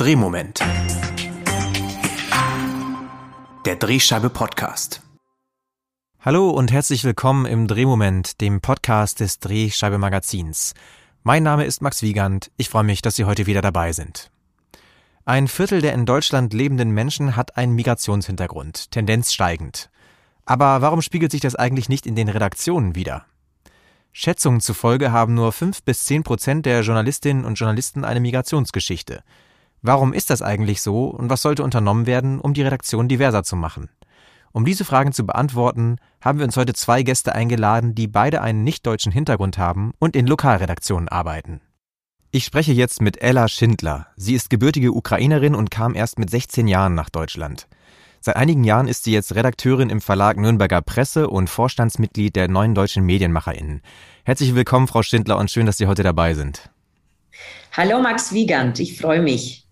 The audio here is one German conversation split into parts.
Drehmoment. Der Drehscheibe Podcast. Hallo und herzlich willkommen im Drehmoment, dem Podcast des Drehscheibe Magazins. Mein Name ist Max Wiegand. Ich freue mich, dass Sie heute wieder dabei sind. Ein Viertel der in Deutschland lebenden Menschen hat einen Migrationshintergrund, Tendenz steigend. Aber warum spiegelt sich das eigentlich nicht in den Redaktionen wider? Schätzungen zufolge haben nur fünf bis zehn Prozent der Journalistinnen und Journalisten eine Migrationsgeschichte. Warum ist das eigentlich so und was sollte unternommen werden, um die Redaktion diverser zu machen? Um diese Fragen zu beantworten, haben wir uns heute zwei Gäste eingeladen, die beide einen nicht-deutschen Hintergrund haben und in Lokalredaktionen arbeiten. Ich spreche jetzt mit Ella Schindler. Sie ist gebürtige Ukrainerin und kam erst mit 16 Jahren nach Deutschland. Seit einigen Jahren ist sie jetzt Redakteurin im Verlag Nürnberger Presse und Vorstandsmitglied der neuen deutschen MedienmacherInnen. Herzlich willkommen, Frau Schindler, und schön, dass Sie heute dabei sind. Hallo Max Wiegand, ich freue mich.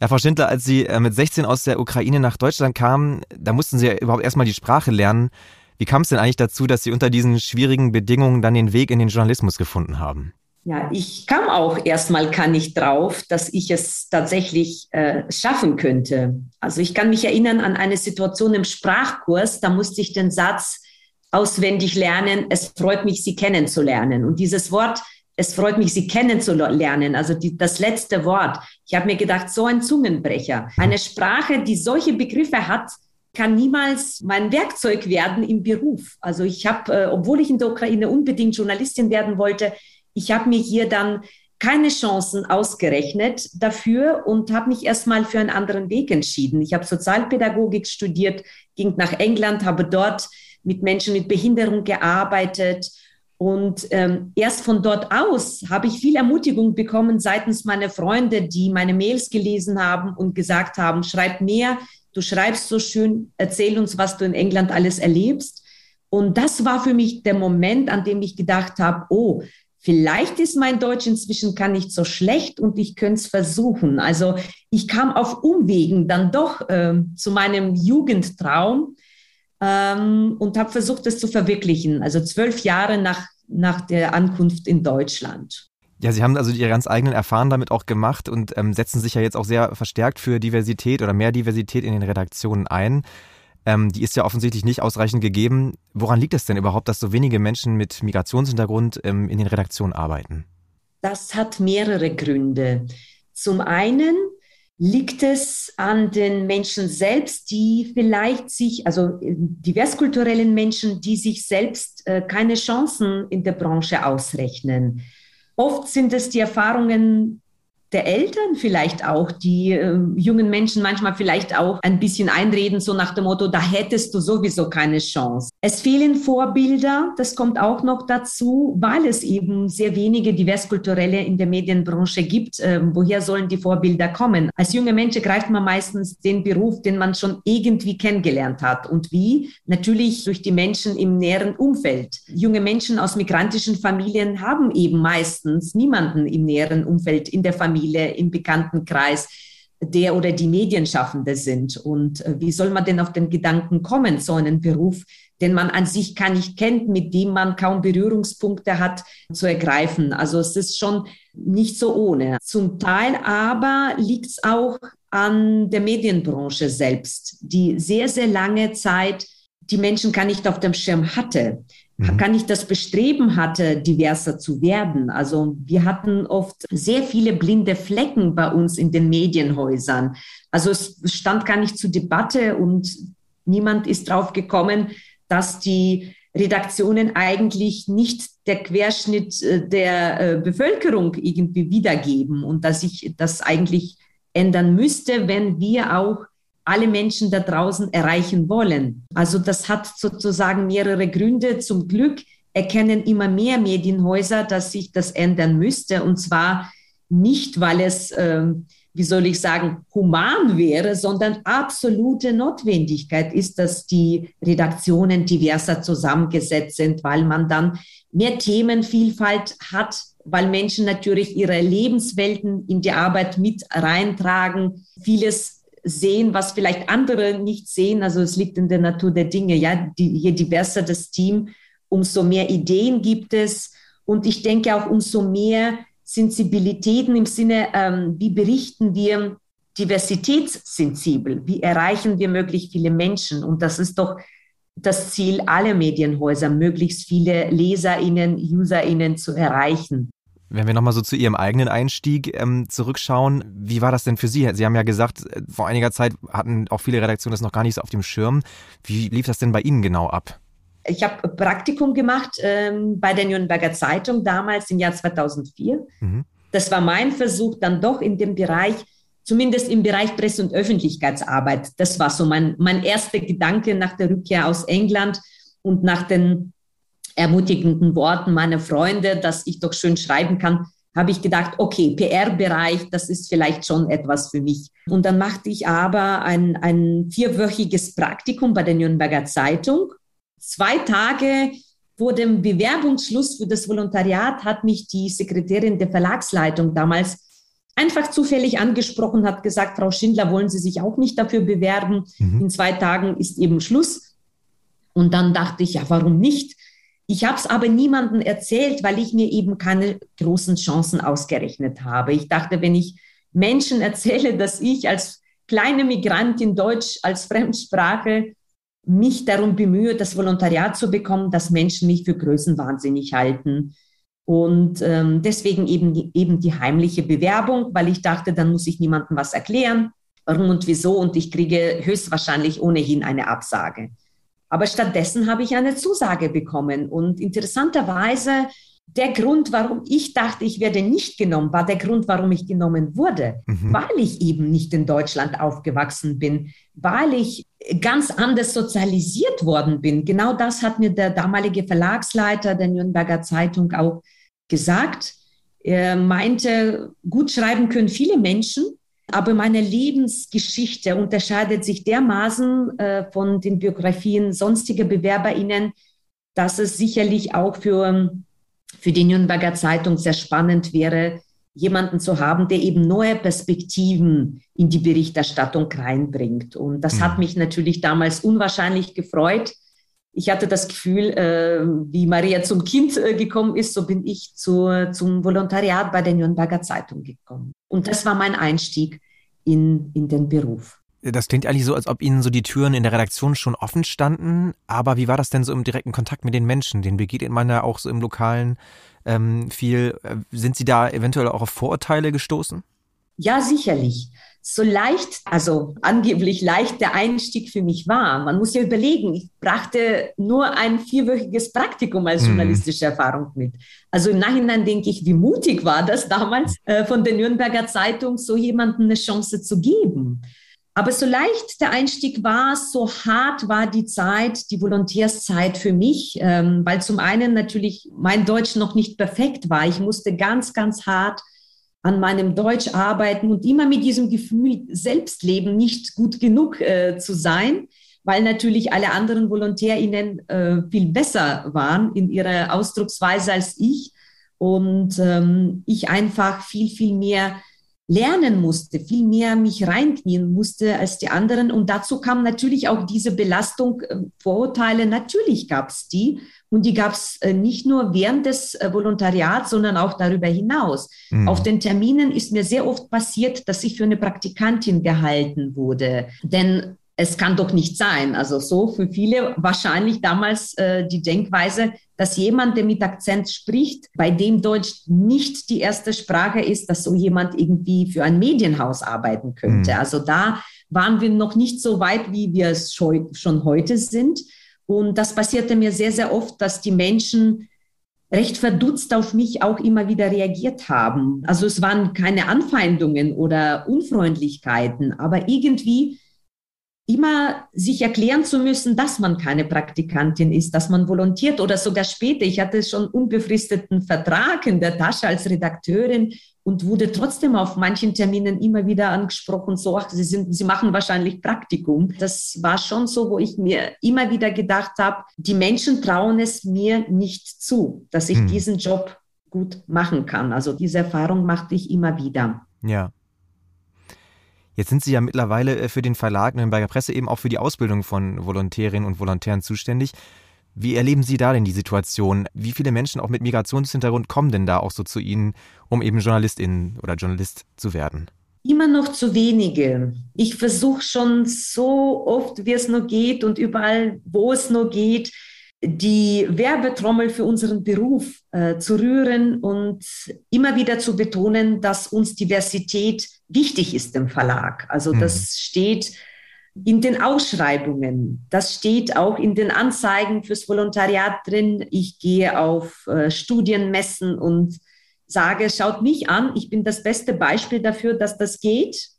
Ja, Frau Schindler, als Sie äh, mit 16 aus der Ukraine nach Deutschland kamen, da mussten Sie ja überhaupt erstmal die Sprache lernen. Wie kam es denn eigentlich dazu, dass Sie unter diesen schwierigen Bedingungen dann den Weg in den Journalismus gefunden haben? Ja, ich kam auch erstmal kann ich drauf, dass ich es tatsächlich äh, schaffen könnte. Also ich kann mich erinnern an eine Situation im Sprachkurs, da musste ich den Satz auswendig lernen, es freut mich, Sie kennenzulernen. Und dieses Wort es freut mich, Sie kennenzulernen. Also die, das letzte Wort. Ich habe mir gedacht, so ein Zungenbrecher. Eine Sprache, die solche Begriffe hat, kann niemals mein Werkzeug werden im Beruf. Also ich habe, äh, obwohl ich in der Ukraine unbedingt Journalistin werden wollte, ich habe mir hier dann keine Chancen ausgerechnet dafür und habe mich erstmal für einen anderen Weg entschieden. Ich habe Sozialpädagogik studiert, ging nach England, habe dort mit Menschen mit Behinderung gearbeitet und ähm, erst von dort aus habe ich viel Ermutigung bekommen seitens meiner Freunde, die meine Mails gelesen haben und gesagt haben, schreib mehr, du schreibst so schön, erzähl uns, was du in England alles erlebst. Und das war für mich der Moment, an dem ich gedacht habe, oh, vielleicht ist mein Deutsch inzwischen gar nicht so schlecht und ich könnte es versuchen. Also ich kam auf Umwegen dann doch äh, zu meinem Jugendtraum ähm, und habe versucht, das zu verwirklichen. Also zwölf Jahre nach, nach der Ankunft in Deutschland. Ja, Sie haben also Ihre ganz eigenen Erfahrungen damit auch gemacht und ähm, setzen sich ja jetzt auch sehr verstärkt für Diversität oder mehr Diversität in den Redaktionen ein. Ähm, die ist ja offensichtlich nicht ausreichend gegeben. Woran liegt es denn überhaupt, dass so wenige Menschen mit Migrationshintergrund ähm, in den Redaktionen arbeiten? Das hat mehrere Gründe. Zum einen Liegt es an den Menschen selbst, die vielleicht sich, also äh, diverskulturellen Menschen, die sich selbst äh, keine Chancen in der Branche ausrechnen? Oft sind es die Erfahrungen der Eltern vielleicht auch, die äh, jungen Menschen manchmal vielleicht auch ein bisschen einreden, so nach dem Motto, da hättest du sowieso keine Chance. Es fehlen Vorbilder, das kommt auch noch dazu, weil es eben sehr wenige diverskulturelle in der Medienbranche gibt. Äh, woher sollen die Vorbilder kommen? Als junge Mensch greift man meistens den Beruf, den man schon irgendwie kennengelernt hat. Und wie? Natürlich durch die Menschen im näheren Umfeld. Junge Menschen aus migrantischen Familien haben eben meistens niemanden im näheren Umfeld in der Familie Familie, im Bekanntenkreis, der oder die Medienschaffende sind. Und äh, wie soll man denn auf den Gedanken kommen, so einen Beruf, den man an sich gar nicht kennt, mit dem man kaum Berührungspunkte hat, zu ergreifen? Also es ist schon nicht so ohne. Zum Teil aber liegt es auch an der Medienbranche selbst, die sehr, sehr lange Zeit die Menschen gar nicht auf dem Schirm hatte mhm. gar nicht das Bestreben hatte, diverser zu werden. Also wir hatten oft sehr viele blinde Flecken bei uns in den Medienhäusern. Also es stand gar nicht zur Debatte und niemand ist drauf gekommen, dass die Redaktionen eigentlich nicht der Querschnitt äh, der äh, Bevölkerung irgendwie wiedergeben und dass sich das eigentlich ändern müsste, wenn wir auch alle Menschen da draußen erreichen wollen. Also das hat sozusagen mehrere Gründe. Zum Glück erkennen immer mehr Medienhäuser, dass sich das ändern müsste. Und zwar nicht, weil es, äh, wie soll ich sagen, human wäre, sondern absolute Notwendigkeit ist, dass die Redaktionen diverser zusammengesetzt sind, weil man dann mehr Themenvielfalt hat, weil Menschen natürlich ihre Lebenswelten in die Arbeit mit reintragen, vieles sehen, was vielleicht andere nicht sehen. Also es liegt in der Natur der Dinge. Ja, die, je diverser das Team, umso mehr Ideen gibt es. Und ich denke auch, umso mehr Sensibilitäten im Sinne, ähm, wie berichten wir diversitätssensibel, wie erreichen wir möglichst viele Menschen. Und das ist doch das Ziel aller Medienhäuser, möglichst viele Leserinnen, Userinnen zu erreichen. Wenn wir nochmal so zu Ihrem eigenen Einstieg ähm, zurückschauen, wie war das denn für Sie? Sie haben ja gesagt, äh, vor einiger Zeit hatten auch viele Redaktionen das noch gar nicht so auf dem Schirm. Wie lief das denn bei Ihnen genau ab? Ich habe Praktikum gemacht ähm, bei der Nürnberger Zeitung damals im Jahr 2004. Mhm. Das war mein Versuch, dann doch in dem Bereich, zumindest im Bereich Presse- und Öffentlichkeitsarbeit. Das war so mein, mein erster Gedanke nach der Rückkehr aus England und nach den ermutigenden Worten meiner Freunde, dass ich doch schön schreiben kann, habe ich gedacht, okay, PR-Bereich, das ist vielleicht schon etwas für mich. Und dann machte ich aber ein, ein vierwöchiges Praktikum bei der Nürnberger Zeitung. Zwei Tage vor dem Bewerbungsschluss für das Volontariat hat mich die Sekretärin der Verlagsleitung damals einfach zufällig angesprochen, hat gesagt, Frau Schindler, wollen Sie sich auch nicht dafür bewerben? Mhm. In zwei Tagen ist eben Schluss. Und dann dachte ich, ja, warum nicht? Ich habe es aber niemandem erzählt, weil ich mir eben keine großen Chancen ausgerechnet habe. Ich dachte, wenn ich Menschen erzähle, dass ich als kleine Migrantin Deutsch als Fremdsprache mich darum bemühe, das Volontariat zu bekommen, dass Menschen mich für größenwahnsinnig halten. Und ähm, deswegen eben die, eben die heimliche Bewerbung, weil ich dachte, dann muss ich niemandem was erklären, warum und wieso, und ich kriege höchstwahrscheinlich ohnehin eine Absage. Aber stattdessen habe ich eine Zusage bekommen. Und interessanterweise, der Grund, warum ich dachte, ich werde nicht genommen, war der Grund, warum ich genommen wurde. Mhm. Weil ich eben nicht in Deutschland aufgewachsen bin, weil ich ganz anders sozialisiert worden bin. Genau das hat mir der damalige Verlagsleiter der Nürnberger Zeitung auch gesagt. Er meinte, gut schreiben können viele Menschen, aber meine Lebensgeschichte unterscheidet sich dermaßen äh, von den Biografien sonstiger BewerberInnen, dass es sicherlich auch für, für die Nürnberger Zeitung sehr spannend wäre, jemanden zu haben, der eben neue Perspektiven in die Berichterstattung reinbringt. Und das mhm. hat mich natürlich damals unwahrscheinlich gefreut. Ich hatte das Gefühl, äh, wie Maria zum Kind äh, gekommen ist, so bin ich zu, zum Volontariat bei der Nürnberger Zeitung gekommen. Und das war mein Einstieg in, in den Beruf. Das klingt eigentlich so, als ob Ihnen so die Türen in der Redaktion schon offen standen. Aber wie war das denn so im direkten Kontakt mit den Menschen? Den begegnet man ja auch so im Lokalen ähm, viel. Äh, sind Sie da eventuell auch auf Vorurteile gestoßen? Ja, sicherlich so leicht, also angeblich leicht der Einstieg für mich war. Man muss ja überlegen, ich brachte nur ein vierwöchiges Praktikum als mhm. journalistische Erfahrung mit. Also im Nachhinein denke ich, wie mutig war das damals äh, von der Nürnberger Zeitung, so jemandem eine Chance zu geben. Aber so leicht der Einstieg war, so hart war die Zeit, die Volontärszeit für mich, ähm, weil zum einen natürlich mein Deutsch noch nicht perfekt war. Ich musste ganz, ganz hart an meinem Deutsch arbeiten und immer mit diesem Gefühl, Selbstleben nicht gut genug äh, zu sein, weil natürlich alle anderen VolontärInnen äh, viel besser waren in ihrer Ausdrucksweise als ich. Und ähm, ich einfach viel, viel mehr lernen musste, viel mehr mich reinknien musste als die anderen. Und dazu kam natürlich auch diese Belastung, äh, Vorurteile. Natürlich gab es die. Und die gab es äh, nicht nur während des äh, Volontariats, sondern auch darüber hinaus. Mhm. Auf den Terminen ist mir sehr oft passiert, dass ich für eine Praktikantin gehalten wurde. Denn es kann doch nicht sein. Also so für viele wahrscheinlich damals äh, die Denkweise, dass jemand, der mit Akzent spricht, bei dem Deutsch nicht die erste Sprache ist, dass so jemand irgendwie für ein Medienhaus arbeiten könnte. Mhm. Also da waren wir noch nicht so weit, wie wir es schon heute sind. Und das passierte mir sehr, sehr oft, dass die Menschen recht verdutzt auf mich auch immer wieder reagiert haben. Also es waren keine Anfeindungen oder Unfreundlichkeiten, aber irgendwie immer sich erklären zu müssen, dass man keine Praktikantin ist, dass man volontiert oder sogar später. Ich hatte schon unbefristeten Vertrag in der Tasche als Redakteurin und wurde trotzdem auf manchen Terminen immer wieder angesprochen, so, ach, Sie, sind, Sie machen wahrscheinlich Praktikum. Das war schon so, wo ich mir immer wieder gedacht habe, die Menschen trauen es mir nicht zu, dass ich hm. diesen Job gut machen kann. Also diese Erfahrung machte ich immer wieder. Ja. Jetzt sind Sie ja mittlerweile äh, für den Verlag Nürnberger Presse eben auch für die Ausbildung von Volontärinnen und Volontären zuständig. Wie erleben Sie da denn die Situation? Wie viele Menschen auch mit Migrationshintergrund kommen denn da auch so zu Ihnen, um eben Journalistin oder Journalist zu werden? Immer noch zu wenige. Ich versuche schon so oft, wie es nur geht und überall, wo es nur geht, die Werbetrommel für unseren Beruf äh, zu rühren und immer wieder zu betonen, dass uns Diversität wichtig ist im Verlag. Also mhm. das steht in den Ausschreibungen, das steht auch in den Anzeigen fürs Volontariat drin. Ich gehe auf äh, Studienmessen und sage, schaut mich an, ich bin das beste Beispiel dafür, dass das geht.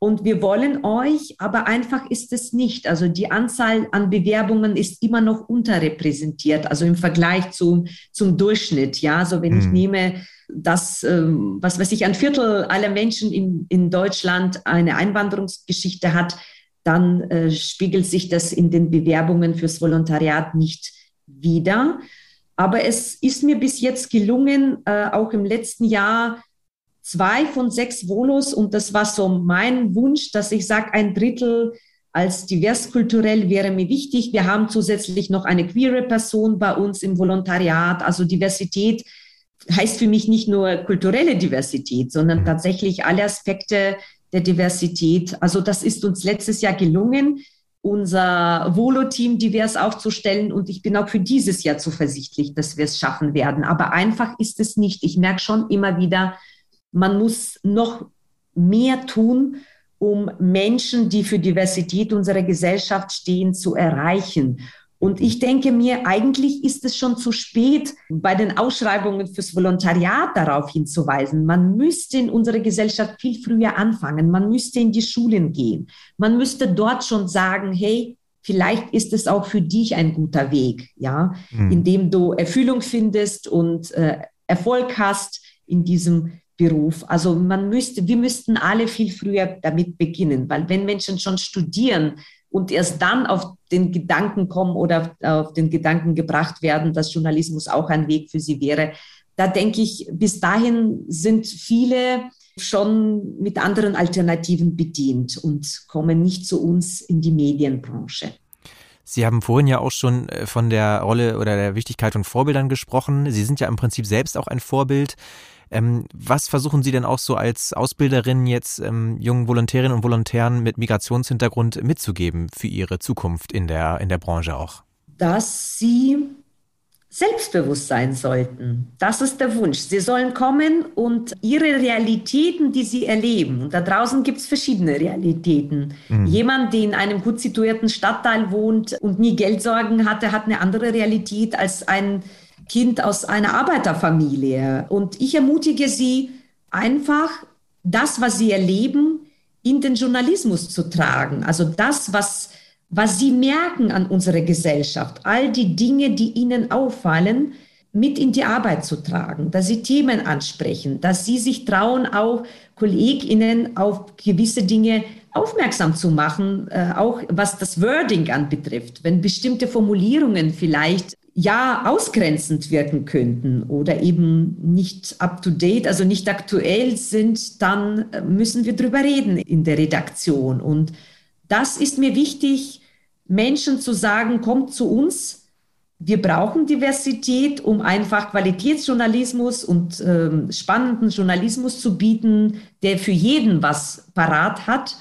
Und wir wollen euch, aber einfach ist es nicht. Also die Anzahl an Bewerbungen ist immer noch unterrepräsentiert, also im Vergleich zum, zum Durchschnitt. Ja, so also wenn hm. ich nehme, dass, ähm, was weiß ich, ein Viertel aller Menschen in, in Deutschland eine Einwanderungsgeschichte hat, dann äh, spiegelt sich das in den Bewerbungen fürs Volontariat nicht wieder. Aber es ist mir bis jetzt gelungen, äh, auch im letzten Jahr zwei von sechs Volos und das war so mein Wunsch, dass ich sage, ein Drittel als diverskulturell wäre mir wichtig. Wir haben zusätzlich noch eine queere Person bei uns im Volontariat. Also Diversität heißt für mich nicht nur kulturelle Diversität, sondern tatsächlich alle Aspekte der Diversität. Also das ist uns letztes Jahr gelungen, unser Volo-Team divers aufzustellen. Und ich bin auch für dieses Jahr zuversichtlich, dass wir es schaffen werden. Aber einfach ist es nicht. Ich merke schon immer wieder, man muss noch mehr tun, um Menschen, die für Diversität unserer Gesellschaft stehen, zu erreichen. Und ich denke mir, eigentlich ist es schon zu spät, bei den Ausschreibungen fürs Volontariat darauf hinzuweisen. Man müsste in unserer Gesellschaft viel früher anfangen. Man müsste in die Schulen gehen. Man müsste dort schon sagen, hey, vielleicht ist es auch für dich ein guter Weg, ja, mhm. indem du Erfüllung findest und äh, Erfolg hast in diesem Beruf. Also man müsste, wir müssten alle viel früher damit beginnen, weil wenn Menschen schon studieren und erst dann auf den Gedanken kommen oder auf den Gedanken gebracht werden, dass Journalismus auch ein Weg für sie wäre, da denke ich, bis dahin sind viele schon mit anderen Alternativen bedient und kommen nicht zu uns in die Medienbranche. Sie haben vorhin ja auch schon äh, von der Rolle oder der Wichtigkeit von Vorbildern gesprochen. Sie sind ja im Prinzip selbst auch ein Vorbild. Ähm, was versuchen Sie denn auch so als Ausbilderin jetzt ähm, jungen Volontärinnen und Volontären mit Migrationshintergrund mitzugeben für ihre Zukunft in der, in der Branche auch? Dass sie selbstbewusst sein sollten. Das ist der Wunsch. Sie sollen kommen und ihre Realitäten, die sie erleben, und da draußen gibt es verschiedene Realitäten. Mhm. Jemand, der in einem gut situierten Stadtteil wohnt und nie Geldsorgen hatte, hat eine andere Realität als ein Kind aus einer Arbeiterfamilie. Und ich ermutige Sie einfach, das, was Sie erleben, in den Journalismus zu tragen. Also das, was, was Sie merken an unserer Gesellschaft, all die Dinge, die Ihnen auffallen, mit in die Arbeit zu tragen, dass Sie Themen ansprechen, dass Sie sich trauen, auch KollegInnen auf gewisse Dinge aufmerksam zu machen, äh, auch was das Wording anbetrifft. Wenn bestimmte Formulierungen vielleicht ja ausgrenzend wirken könnten oder eben nicht up-to-date, also nicht aktuell sind, dann müssen wir drüber reden in der Redaktion. Und das ist mir wichtig, Menschen zu sagen, kommt zu uns. Wir brauchen Diversität, um einfach Qualitätsjournalismus und ähm, spannenden Journalismus zu bieten, der für jeden was parat hat,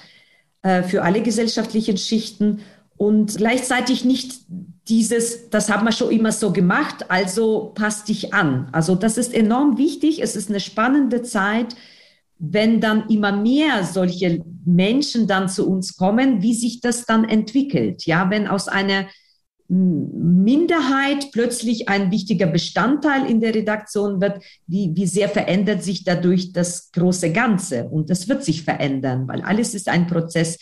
äh, für alle gesellschaftlichen Schichten und gleichzeitig nicht dieses, das haben wir schon immer so gemacht, also passt dich an. Also das ist enorm wichtig. Es ist eine spannende Zeit, wenn dann immer mehr solche Menschen dann zu uns kommen, wie sich das dann entwickelt. Ja, wenn aus einer Minderheit plötzlich ein wichtiger Bestandteil in der Redaktion wird, wie, wie sehr verändert sich dadurch das große Ganze? Und das wird sich verändern, weil alles ist ein Prozess.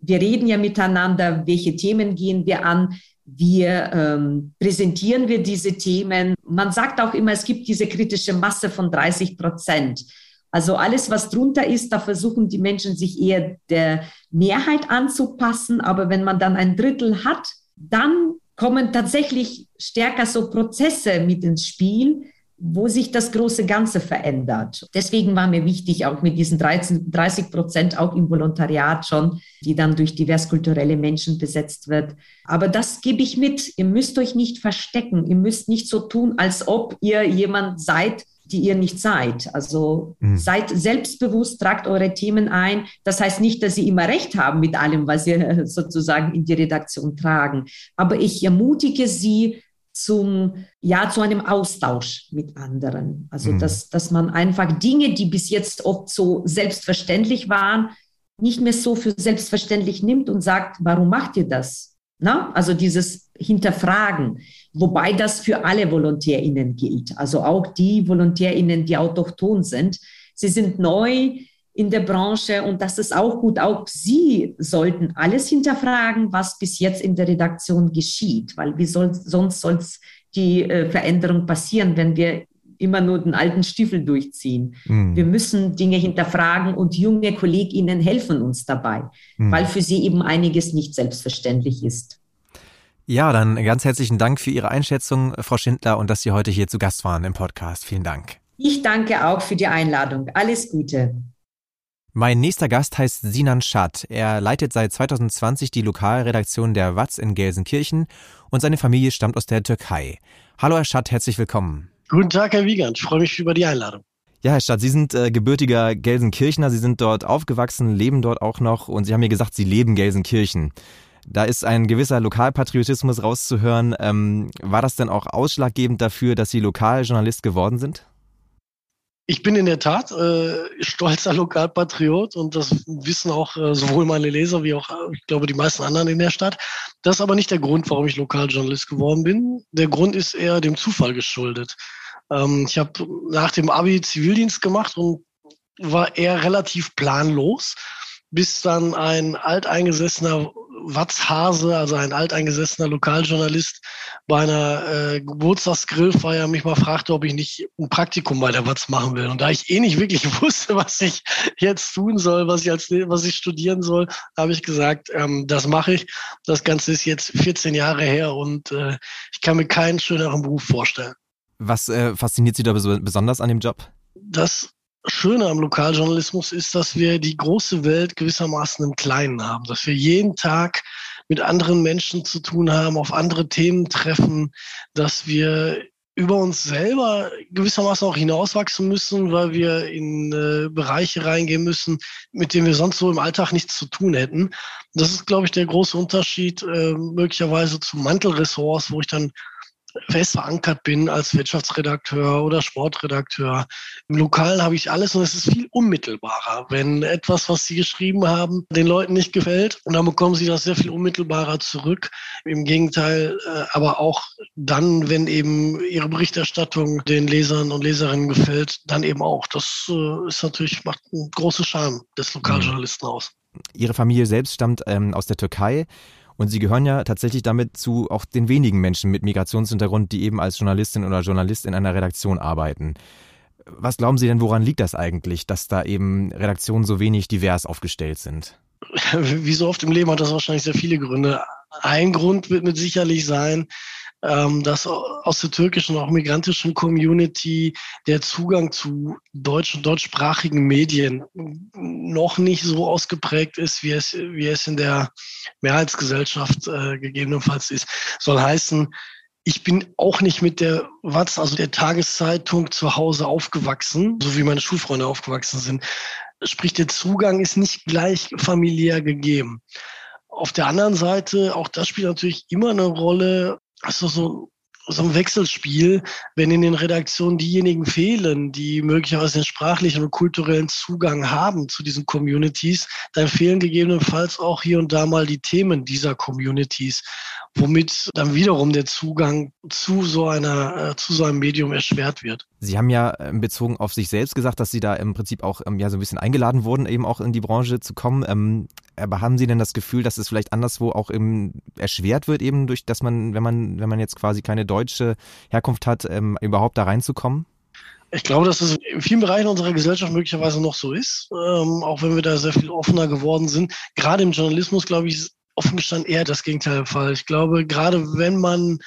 Wir reden ja miteinander, welche Themen gehen wir an, wir ähm, präsentieren wir diese Themen. Man sagt auch immer, es gibt diese kritische Masse von 30 Prozent. Also alles, was drunter ist, da versuchen die Menschen sich eher der Mehrheit anzupassen. Aber wenn man dann ein Drittel hat, dann kommen tatsächlich stärker so Prozesse mit ins Spiel, wo sich das große Ganze verändert. Deswegen war mir wichtig, auch mit diesen 13, 30 Prozent auch im Volontariat schon, die dann durch diverskulturelle Menschen besetzt wird. Aber das gebe ich mit. Ihr müsst euch nicht verstecken. Ihr müsst nicht so tun, als ob ihr jemand seid, die ihr nicht seid. Also mhm. seid selbstbewusst, tragt eure Themen ein. Das heißt nicht, dass sie immer recht haben mit allem, was ihr sozusagen in die Redaktion tragen. Aber ich ermutige sie, zum, ja, zu einem Austausch mit anderen. Also, mhm. dass, dass man einfach Dinge, die bis jetzt oft so selbstverständlich waren, nicht mehr so für selbstverständlich nimmt und sagt, warum macht ihr das? Na? Also dieses Hinterfragen, wobei das für alle VolontärInnen gilt. Also auch die VolontärInnen, die autochton sind. Sie sind neu, in der Branche und das ist auch gut. Auch Sie sollten alles hinterfragen, was bis jetzt in der Redaktion geschieht, weil wie soll, sonst soll die äh, Veränderung passieren, wenn wir immer nur den alten Stiefel durchziehen. Mhm. Wir müssen Dinge hinterfragen und junge KollegInnen helfen uns dabei, mhm. weil für sie eben einiges nicht selbstverständlich ist. Ja, dann ganz herzlichen Dank für Ihre Einschätzung, Frau Schindler, und dass Sie heute hier zu Gast waren im Podcast. Vielen Dank. Ich danke auch für die Einladung. Alles Gute. Mein nächster Gast heißt Sinan Schad. Er leitet seit 2020 die Lokalredaktion der Watz in Gelsenkirchen und seine Familie stammt aus der Türkei. Hallo Herr Schad, herzlich willkommen. Guten Tag, Herr Wiegand. Ich freue mich über die Einladung. Ja, Herr Schad, Sie sind äh, gebürtiger Gelsenkirchner, Sie sind dort aufgewachsen, leben dort auch noch und Sie haben mir gesagt, Sie leben Gelsenkirchen. Da ist ein gewisser Lokalpatriotismus rauszuhören. Ähm, war das denn auch ausschlaggebend dafür, dass Sie Lokaljournalist geworden sind? Ich bin in der Tat äh, stolzer Lokalpatriot und das wissen auch äh, sowohl meine Leser wie auch, äh, ich glaube, die meisten anderen in der Stadt. Das ist aber nicht der Grund, warum ich Lokaljournalist geworden bin. Der Grund ist eher dem Zufall geschuldet. Ähm, ich habe nach dem Abi Zivildienst gemacht und war eher relativ planlos, bis dann ein alteingesessener Watzhase, also ein alteingesessener Lokaljournalist, bei einer äh, Geburtstagsgrillfeier mich mal fragte, ob ich nicht ein Praktikum bei der Watz machen will. Und da ich eh nicht wirklich wusste, was ich jetzt tun soll, was ich als was ich studieren soll, habe ich gesagt, ähm, das mache ich. Das Ganze ist jetzt 14 Jahre her und äh, ich kann mir keinen schöneren Beruf vorstellen. Was äh, fasziniert Sie da besonders an dem Job? Das Schöne am Lokaljournalismus ist, dass wir die große Welt gewissermaßen im Kleinen haben, dass wir jeden Tag mit anderen Menschen zu tun haben, auf andere Themen treffen, dass wir über uns selber gewissermaßen auch hinauswachsen müssen, weil wir in äh, Bereiche reingehen müssen, mit denen wir sonst so im Alltag nichts zu tun hätten. Das ist, glaube ich, der große Unterschied äh, möglicherweise zu Mantelressorts, wo ich dann fest verankert bin als Wirtschaftsredakteur oder Sportredakteur. Im Lokalen habe ich alles und es ist viel unmittelbarer. Wenn etwas, was Sie geschrieben haben, den Leuten nicht gefällt, und dann bekommen Sie das sehr viel unmittelbarer zurück. Im Gegenteil, äh, aber auch dann, wenn eben Ihre Berichterstattung den Lesern und Leserinnen gefällt, dann eben auch. Das äh, ist natürlich, macht einen großen Charme des Lokaljournalisten aus. Ihre Familie selbst stammt ähm, aus der Türkei. Und Sie gehören ja tatsächlich damit zu auch den wenigen Menschen mit Migrationshintergrund, die eben als Journalistin oder Journalist in einer Redaktion arbeiten. Was glauben Sie denn, woran liegt das eigentlich, dass da eben Redaktionen so wenig divers aufgestellt sind? Wie so oft im Leben hat das wahrscheinlich sehr viele Gründe. Ein Grund wird mit sicherlich sein, ähm, dass aus der türkischen, auch migrantischen Community der Zugang zu deutsch und deutschsprachigen Medien noch nicht so ausgeprägt ist, wie es, wie es in der Mehrheitsgesellschaft äh, gegebenenfalls ist. Soll heißen, ich bin auch nicht mit der Watz, also der Tageszeitung zu Hause aufgewachsen, so wie meine Schulfreunde aufgewachsen sind. Sprich, der Zugang ist nicht gleich familiär gegeben. Auf der anderen Seite, auch das spielt natürlich immer eine Rolle, also so, so ein Wechselspiel, wenn in den Redaktionen diejenigen fehlen, die möglicherweise den sprachlichen und kulturellen Zugang haben zu diesen Communities, dann fehlen gegebenenfalls auch hier und da mal die Themen dieser Communities womit dann wiederum der Zugang zu so einer, äh, zu so einem Medium erschwert wird. Sie haben ja ähm, bezogen auf sich selbst gesagt, dass Sie da im Prinzip auch ähm, ja so ein bisschen eingeladen wurden, eben auch in die Branche zu kommen. Ähm, aber haben Sie denn das Gefühl, dass es vielleicht anderswo auch eben erschwert wird, eben durch, dass man, wenn man, wenn man jetzt quasi keine deutsche Herkunft hat, überhaupt da reinzukommen? Ich glaube, dass es in vielen Bereichen unserer Gesellschaft möglicherweise noch so ist, ähm, auch wenn wir da sehr viel offener geworden sind. Gerade im Journalismus, glaube ich, offen gestanden eher das Gegenteil der Fall. Ich glaube, gerade wenn man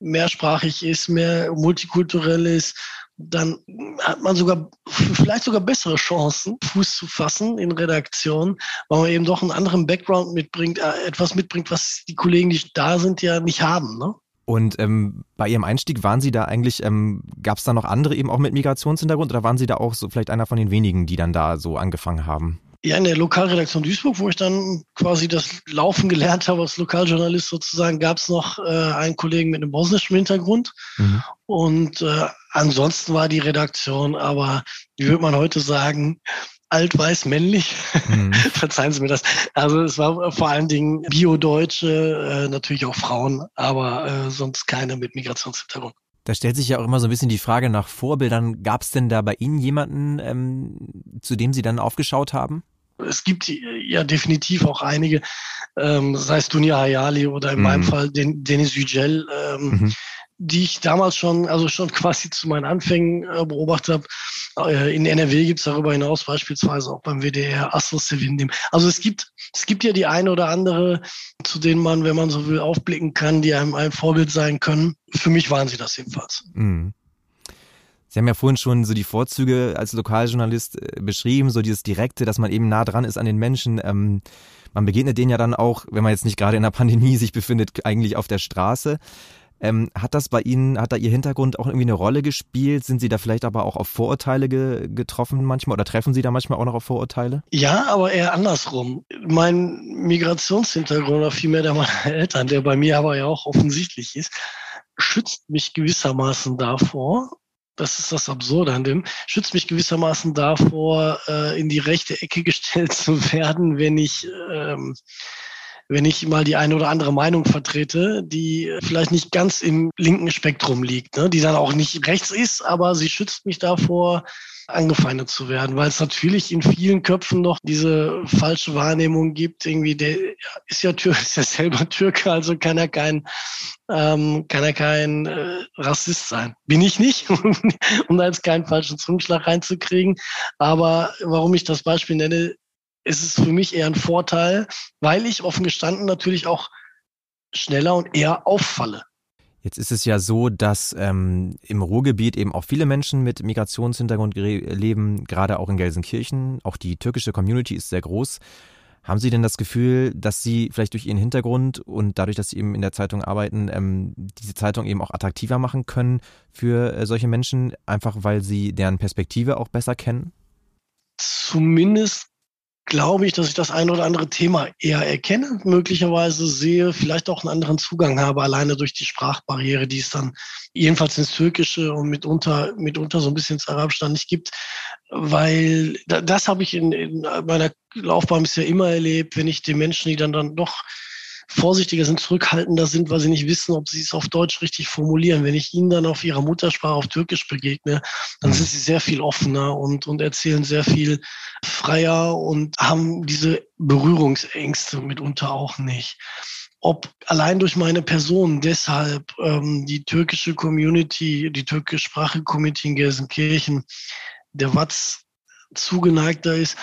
mehrsprachig ist, mehr multikulturell ist, dann hat man sogar vielleicht sogar bessere Chancen, Fuß zu fassen in Redaktion, weil man eben doch einen anderen Background mitbringt, äh, etwas mitbringt, was die Kollegen, die da sind, ja nicht haben. Ne? Und ähm, bei Ihrem Einstieg waren Sie da eigentlich, ähm, gab es da noch andere eben auch mit Migrationshintergrund oder waren Sie da auch so vielleicht einer von den wenigen, die dann da so angefangen haben? Ja, in der Lokalredaktion Duisburg, wo ich dann quasi das Laufen gelernt habe als Lokaljournalist sozusagen, gab es noch äh, einen Kollegen mit einem bosnischen Hintergrund. Mhm. Und äh, ansonsten war die Redaktion aber, wie würde man heute sagen, alt, weiß, männlich. Mhm. Verzeihen Sie mir das. Also es war vor allen Dingen Bio-Deutsche, äh, natürlich auch Frauen, aber äh, sonst keine mit Migrationshintergrund. Da stellt sich ja auch immer so ein bisschen die Frage nach Vorbildern. Gab es denn da bei Ihnen jemanden, ähm, zu dem Sie dann aufgeschaut haben? Es gibt ja definitiv auch einige, ähm, sei es Dunia Hayali oder in mhm. meinem Fall den, Denis Yücel, ähm, mhm die ich damals schon, also schon quasi zu meinen Anfängen äh, beobachtet habe. Äh, in NRW gibt es darüber hinaus beispielsweise auch beim WDR Astro Sevindim. Also es gibt, es gibt ja die eine oder andere, zu denen man, wenn man so will, aufblicken kann, die einem ein Vorbild sein können. Für mich waren sie das jedenfalls. Mhm. Sie haben ja vorhin schon so die Vorzüge als Lokaljournalist äh, beschrieben, so dieses Direkte, dass man eben nah dran ist an den Menschen. Ähm, man begegnet denen ja dann auch, wenn man jetzt nicht gerade in der Pandemie sich befindet, eigentlich auf der Straße. Ähm, hat das bei Ihnen, hat da Ihr Hintergrund auch irgendwie eine Rolle gespielt? Sind Sie da vielleicht aber auch auf Vorurteile ge getroffen manchmal oder treffen Sie da manchmal auch noch auf Vorurteile? Ja, aber eher andersrum. Mein Migrationshintergrund oder vielmehr der meiner Eltern, der bei mir aber ja auch offensichtlich ist, schützt mich gewissermaßen davor, das ist das Absurde an dem, schützt mich gewissermaßen davor, äh, in die rechte Ecke gestellt zu werden, wenn ich ähm, wenn ich mal die eine oder andere Meinung vertrete, die vielleicht nicht ganz im linken Spektrum liegt, ne? die dann auch nicht rechts ist, aber sie schützt mich davor, angefeindet zu werden, weil es natürlich in vielen Köpfen noch diese falsche Wahrnehmung gibt, irgendwie, der ist ja Türke, ist ja selber Türke, also kann er kein, ähm, kann er kein äh, Rassist sein. Bin ich nicht, um da jetzt keinen falschen Zungenschlag reinzukriegen. Aber warum ich das Beispiel nenne, ist es für mich eher ein Vorteil, weil ich offen gestanden natürlich auch schneller und eher auffalle. Jetzt ist es ja so, dass ähm, im Ruhrgebiet eben auch viele Menschen mit Migrationshintergrund leben, gerade auch in Gelsenkirchen. Auch die türkische Community ist sehr groß. Haben Sie denn das Gefühl, dass Sie vielleicht durch Ihren Hintergrund und dadurch, dass Sie eben in der Zeitung arbeiten, ähm, diese Zeitung eben auch attraktiver machen können für äh, solche Menschen, einfach weil Sie deren Perspektive auch besser kennen? Zumindest glaube ich, dass ich das ein oder andere Thema eher erkenne, möglicherweise sehe, vielleicht auch einen anderen Zugang habe, alleine durch die Sprachbarriere, die es dann jedenfalls ins Türkische und mitunter, mitunter so ein bisschen ins Arabische dann nicht gibt. Weil das habe ich in, in meiner Laufbahn bisher immer erlebt, wenn ich den Menschen, die dann, dann doch vorsichtiger sind, zurückhaltender sind, weil sie nicht wissen, ob sie es auf Deutsch richtig formulieren. Wenn ich ihnen dann auf ihrer Muttersprache auf Türkisch begegne, dann sind sie sehr viel offener und, und erzählen sehr viel freier und haben diese Berührungsängste mitunter auch nicht ob allein durch meine Person deshalb ähm, die türkische Community, die türkischsprachige Community in Gelsenkirchen, der Watz zugeneigter ist,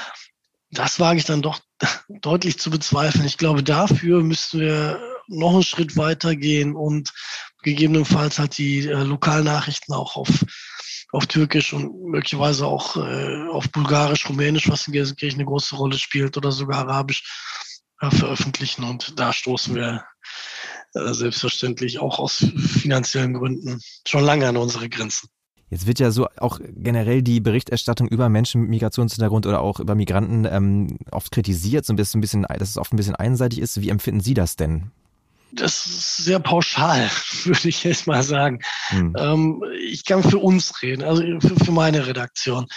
das wage ich dann doch deutlich zu bezweifeln. Ich glaube, dafür müssten wir noch einen Schritt weiter gehen und gegebenenfalls halt die äh, Lokalnachrichten auch auf, auf Türkisch und möglicherweise auch äh, auf Bulgarisch, Rumänisch, was in Gelsenkirchen eine große Rolle spielt, oder sogar Arabisch äh, veröffentlichen. Und da stoßen wir äh, selbstverständlich auch aus finanziellen Gründen schon lange an unsere Grenzen. Jetzt wird ja so auch generell die Berichterstattung über Menschen mit Migrationshintergrund oder auch über Migranten ähm, oft kritisiert, so ein bisschen, ein bisschen, dass es oft ein bisschen einseitig ist. Wie empfinden Sie das denn? Das ist sehr pauschal, würde ich jetzt mal sagen. Hm. Ähm, ich kann für uns reden, also für, für meine Redaktion.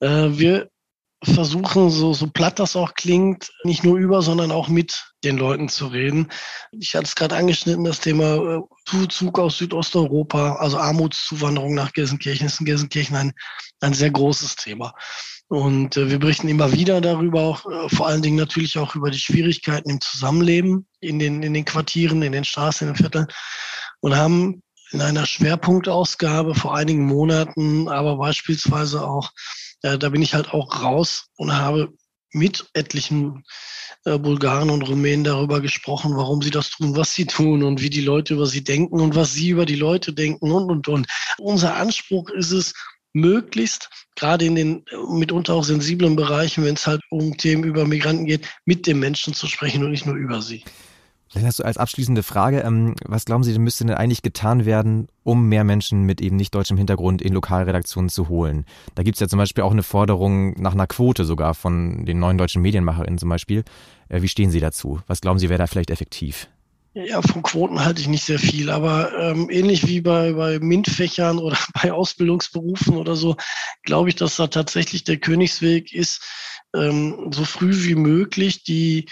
Äh, wir versuchen, so, so platt das auch klingt, nicht nur über, sondern auch mit den Leuten zu reden. Ich hatte es gerade angeschnitten, das Thema äh, Zuzug aus Südosteuropa, also Armutszuwanderung nach Gelsenkirchen ist in Gelsenkirchen ein, ein sehr großes Thema. Und äh, wir berichten immer wieder darüber, auch, äh, vor allen Dingen natürlich auch über die Schwierigkeiten im Zusammenleben in den, in den Quartieren, in den Straßen, in den Vierteln und haben in einer Schwerpunktausgabe vor einigen Monaten, aber beispielsweise auch äh, da bin ich halt auch raus und habe mit etlichen äh, Bulgaren und Rumänen darüber gesprochen, warum sie das tun, was sie tun und wie die Leute über sie denken und was sie über die Leute denken und, und, und. Unser Anspruch ist es, möglichst, gerade in den mitunter auch sensiblen Bereichen, wenn es halt um Themen über Migranten geht, mit den Menschen zu sprechen und nicht nur über sie. Vielleicht hast du als abschließende Frage, ähm, was glauben Sie, müsste denn eigentlich getan werden, um mehr Menschen mit eben nicht deutschem Hintergrund in Lokalredaktionen zu holen? Da gibt es ja zum Beispiel auch eine Forderung nach einer Quote sogar von den neuen deutschen Medienmacherinnen zum Beispiel. Äh, wie stehen Sie dazu? Was glauben Sie, wäre da vielleicht effektiv? Ja, von Quoten halte ich nicht sehr viel, aber ähm, ähnlich wie bei, bei MINT-Fächern oder bei Ausbildungsberufen oder so, glaube ich, dass da tatsächlich der Königsweg ist, ähm, so früh wie möglich die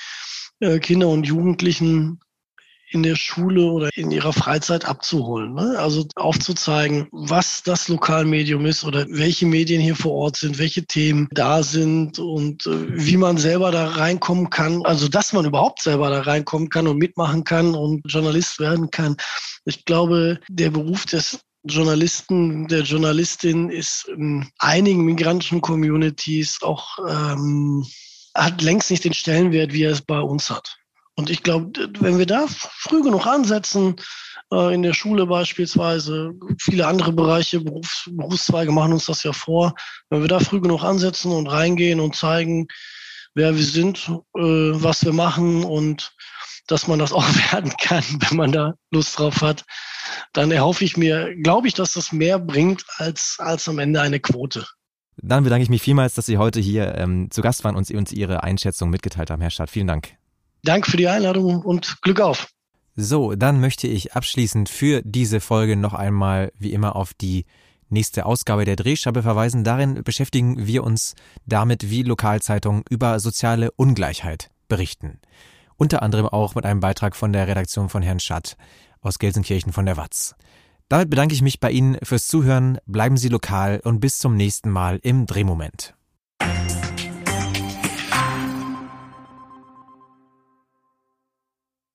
äh, Kinder und Jugendlichen in der Schule oder in ihrer Freizeit abzuholen. Ne? Also aufzuzeigen, was das Lokalmedium ist oder welche Medien hier vor Ort sind, welche Themen da sind und äh, wie man selber da reinkommen kann. Also dass man überhaupt selber da reinkommen kann und mitmachen kann und Journalist werden kann. Ich glaube, der Beruf des Journalisten, der Journalistin ist in einigen migrantischen Communities auch ähm, hat längst nicht den Stellenwert, wie er es bei uns hat. Und ich glaube, wenn wir da früh genug ansetzen, äh, in der Schule beispielsweise, viele andere Bereiche, Berufs Berufszweige machen uns das ja vor, wenn wir da früh genug ansetzen und reingehen und zeigen, wer wir sind, äh, was wir machen und dass man das auch werden kann, wenn man da Lust drauf hat, dann erhoffe ich mir, glaube ich, dass das mehr bringt als, als am Ende eine Quote. Dann bedanke ich mich vielmals, dass Sie heute hier ähm, zu Gast waren und uns Ihre Einschätzung mitgeteilt haben, Herr Stadt. Vielen Dank. Danke für die Einladung und Glück auf. So, dann möchte ich abschließend für diese Folge noch einmal wie immer auf die nächste Ausgabe der Drehscheibe verweisen. Darin beschäftigen wir uns damit, wie Lokalzeitungen über soziale Ungleichheit berichten. Unter anderem auch mit einem Beitrag von der Redaktion von Herrn Schatt aus Gelsenkirchen von der Watz. Damit bedanke ich mich bei Ihnen fürs Zuhören, bleiben Sie lokal und bis zum nächsten Mal im Drehmoment.